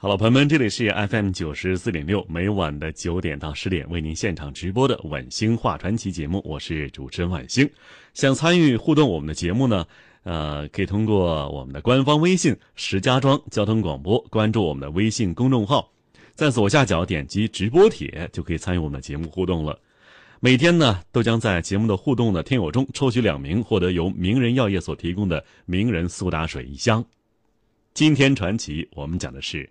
好了，朋友们，这里是 FM 九十四点六，每晚的九点到十点为您现场直播的晚星话传奇节目，我是主持人晚星。想参与互动我们的节目呢，呃，可以通过我们的官方微信“石家庄交通广播”关注我们的微信公众号，在左下角点击直播帖就可以参与我们的节目互动了。每天呢，都将在节目的互动的听友中抽取两名，获得由名人药业所提供的名人苏打水一箱。今天传奇我们讲的是。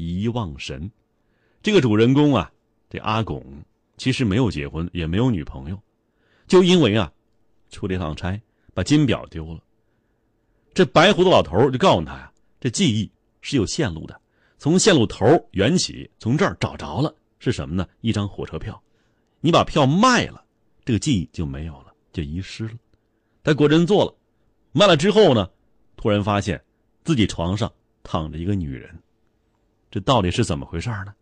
遗忘神，这个主人公啊，这阿拱其实没有结婚，也没有女朋友，就因为啊，出了一趟差，把金表丢了。这白胡子老头就告诉他呀，这记忆是有线路的，从线路头缘起，从这儿找着了，是什么呢？一张火车票，你把票卖了，这个记忆就没有了，就遗失了。他果真做了，卖了之后呢，突然发现自己床上躺着一个女人。这到底是怎么回事呢？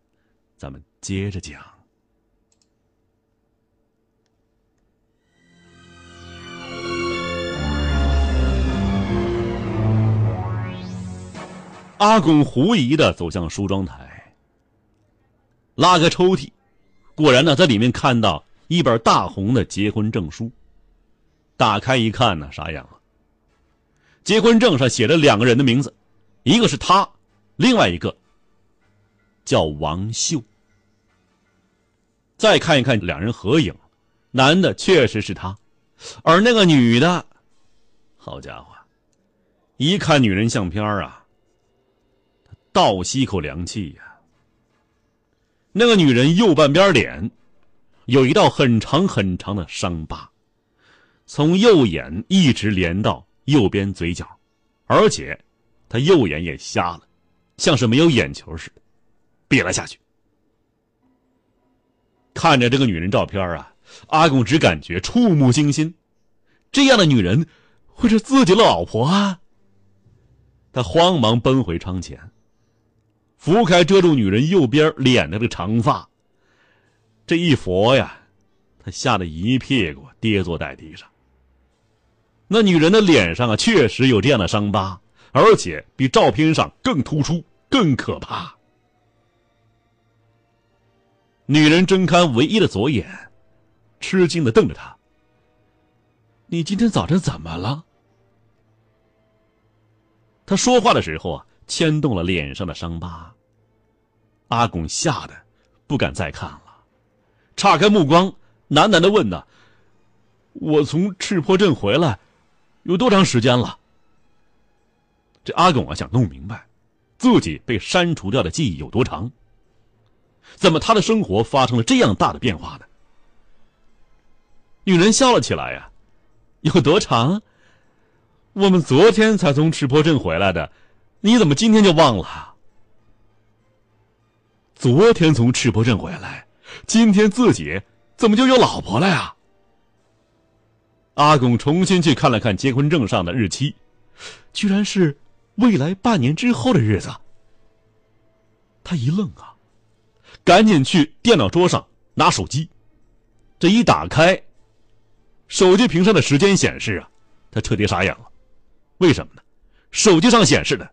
咱们接着讲。阿拱狐疑的走向梳妆台，拉开抽屉，果然呢，在里面看到一本大红的结婚证书。打开一看呢，傻眼了。结婚证上写着两个人的名字，一个是他，另外一个。叫王秀。再看一看两人合影，男的确实是他，而那个女的，好家伙，一看女人相片啊，倒吸一口凉气呀。那个女人右半边脸有一道很长很长的伤疤，从右眼一直连到右边嘴角，而且她右眼也瞎了，像是没有眼球似的。瘪了下去。看着这个女人照片啊，阿贡只感觉触目惊心。这样的女人会是自己的老婆啊？他慌忙奔回窗前，拂开遮住女人右边脸的这长发。这一佛呀，他吓得一屁股跌坐在地上。那女人的脸上啊，确实有这样的伤疤，而且比照片上更突出、更可怕。女人睁开唯一的左眼，吃惊的瞪着他。你今天早晨怎么了？他说话的时候啊，牵动了脸上的伤疤。阿拱吓得不敢再看了，岔开目光，喃喃的问呢：“我从赤坡镇回来，有多长时间了？”这阿拱啊，想弄明白，自己被删除掉的记忆有多长。怎么他的生活发生了这样大的变化呢？女人笑了起来呀，有多长？我们昨天才从赤坡镇回来的，你怎么今天就忘了？昨天从赤坡镇回来，今天自己怎么就有老婆了呀？阿拱重新去看了看结婚证上的日期，居然是未来半年之后的日子。他一愣啊。赶紧去电脑桌上拿手机，这一打开，手机屏上的时间显示啊，他彻底傻眼了。为什么呢？手机上显示的，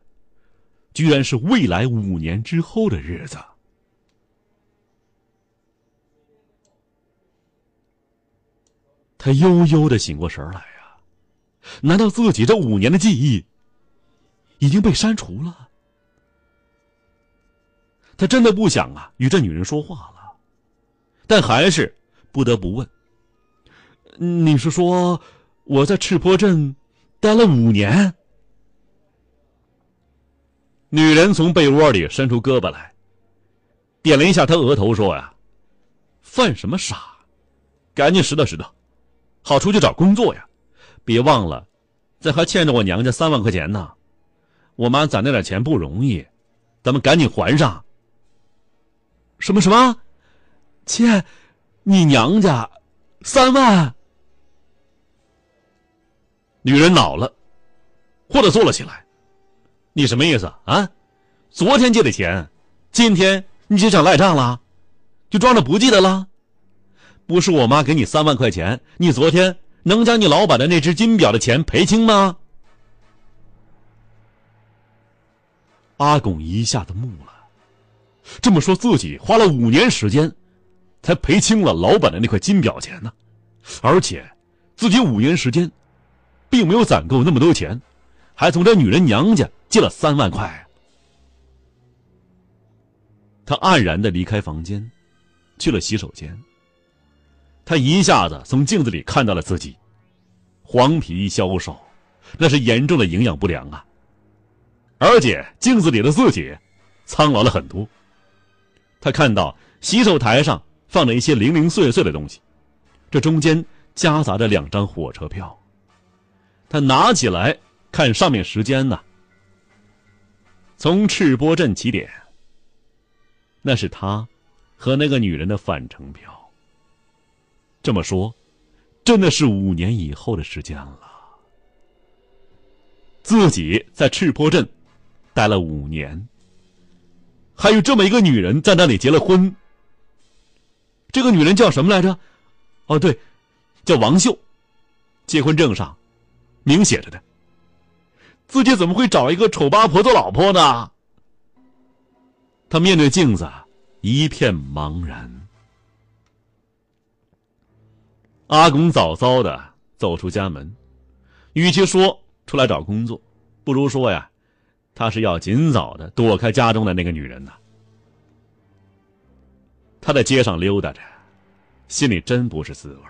居然是未来五年之后的日子。他悠悠的醒过神来呀，难道自己这五年的记忆已经被删除了？他真的不想啊与这女人说话了，但还是不得不问：“你是说我在赤坡镇待了五年？”女人从被窝里伸出胳膊来，点了一下他额头，说：“呀，犯什么傻？赶紧拾掇拾掇，好出去找工作呀！别忘了，这还欠着我娘家三万块钱呢。我妈攒那点钱不容易，咱们赶紧还上。”什么什么？切，你娘家三万！女人恼了，或者坐了起来。你什么意思啊？昨天借的钱，今天你就想赖账了？就装着不记得了？不是我妈给你三万块钱，你昨天能将你老板的那只金表的钱赔清吗？阿拱一下子木了，这么说自己花了五年时间，才赔清了老板的那块金表钱呢，而且自己五年时间，并没有攒够那么多钱，还从这女人娘家借了三万块。他黯然的离开房间，去了洗手间。他一下子从镜子里看到了自己，黄皮消瘦，那是严重的营养不良啊。而且镜子里的自己，苍老了很多。他看到洗手台上放着一些零零碎碎的东西，这中间夹杂着两张火车票。他拿起来看上面时间呢，从赤波镇起点。那是他和那个女人的返程票。这么说，真的是五年以后的时间了。自己在赤坡镇待了五年，还有这么一个女人在那里结了婚。这个女人叫什么来着？哦，对，叫王秀。结婚证上明写着的。自己怎么会找一个丑八婆做老婆呢？他面对镜子，一片茫然。阿公早早的走出家门，与其说出来找工作，不如说呀，他是要尽早的躲开家中的那个女人呐。他在街上溜达着，心里真不是滋味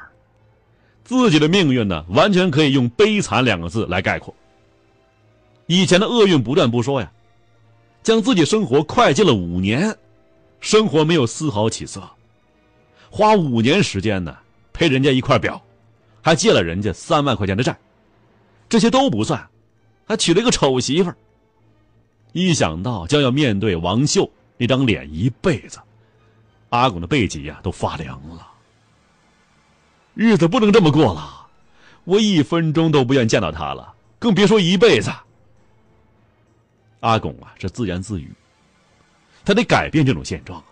自己的命运呢，完全可以用“悲惨”两个字来概括。以前的厄运不断不说呀。将自己生活快进了五年，生活没有丝毫起色，花五年时间呢赔人家一块表，还借了人家三万块钱的债，这些都不算，还娶了一个丑媳妇儿。一想到将要面对王秀那张脸一辈子，阿拱的背脊呀都发凉了。日子不能这么过了，我一分钟都不愿见到他了，更别说一辈子。阿拱啊，是自言自语。他得改变这种现状！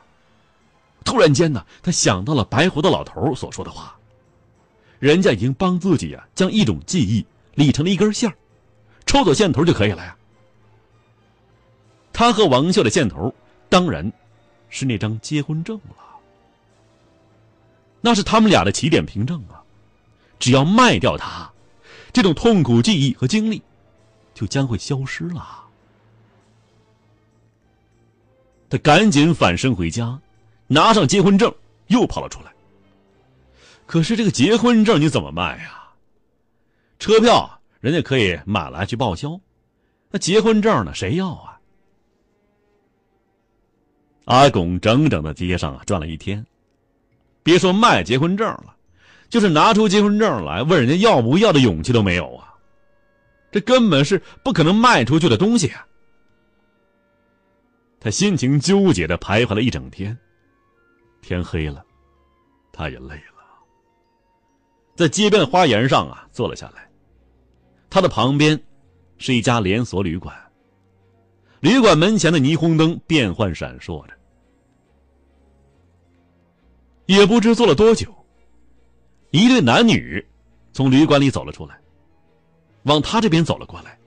突然间呢，他想到了白胡子老头所说的话：“人家已经帮自己呀，将一种记忆理成了一根线抽走线头就可以了呀。”他和王秀的线头，当然是那张结婚证了。那是他们俩的起点凭证啊！只要卖掉它，这种痛苦记忆和经历，就将会消失了。他赶紧返身回家，拿上结婚证，又跑了出来。可是这个结婚证你怎么卖呀？车票人家可以买来去报销，那结婚证呢？谁要啊？阿拱整整的街上啊转了一天，别说卖结婚证了，就是拿出结婚证来问人家要不要的勇气都没有啊！这根本是不可能卖出去的东西啊！他心情纠结的徘徊了一整天，天黑了，他也累了，在街边的花园上啊坐了下来。他的旁边是一家连锁旅馆，旅馆门前的霓虹灯变幻闪烁着。也不知坐了多久，一对男女从旅馆里走了出来，往他这边走了过来。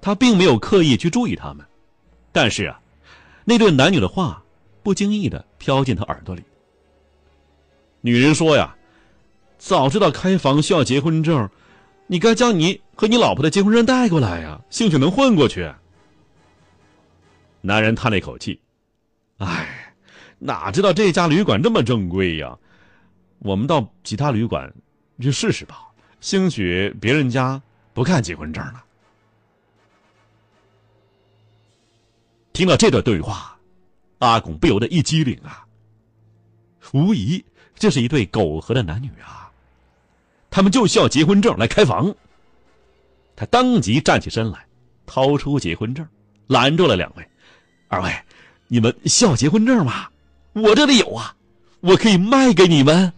他并没有刻意去注意他们，但是啊。那对男女的话，不经意的飘进他耳朵里。女人说：“呀，早知道开房需要结婚证，你该将你和你老婆的结婚证带过来呀，兴许能混过去。”男人叹了一口气：“哎，哪知道这家旅馆这么正规呀？我们到其他旅馆去试试吧，兴许别人家不看结婚证呢。”听到这段对话，阿拱不由得一激灵啊！无疑，这是一对苟合的男女啊！他们就需要结婚证来开房。他当即站起身来，掏出结婚证，拦住了两位：“二位，你们需要结婚证吗？我这里有啊，我可以卖给你们。”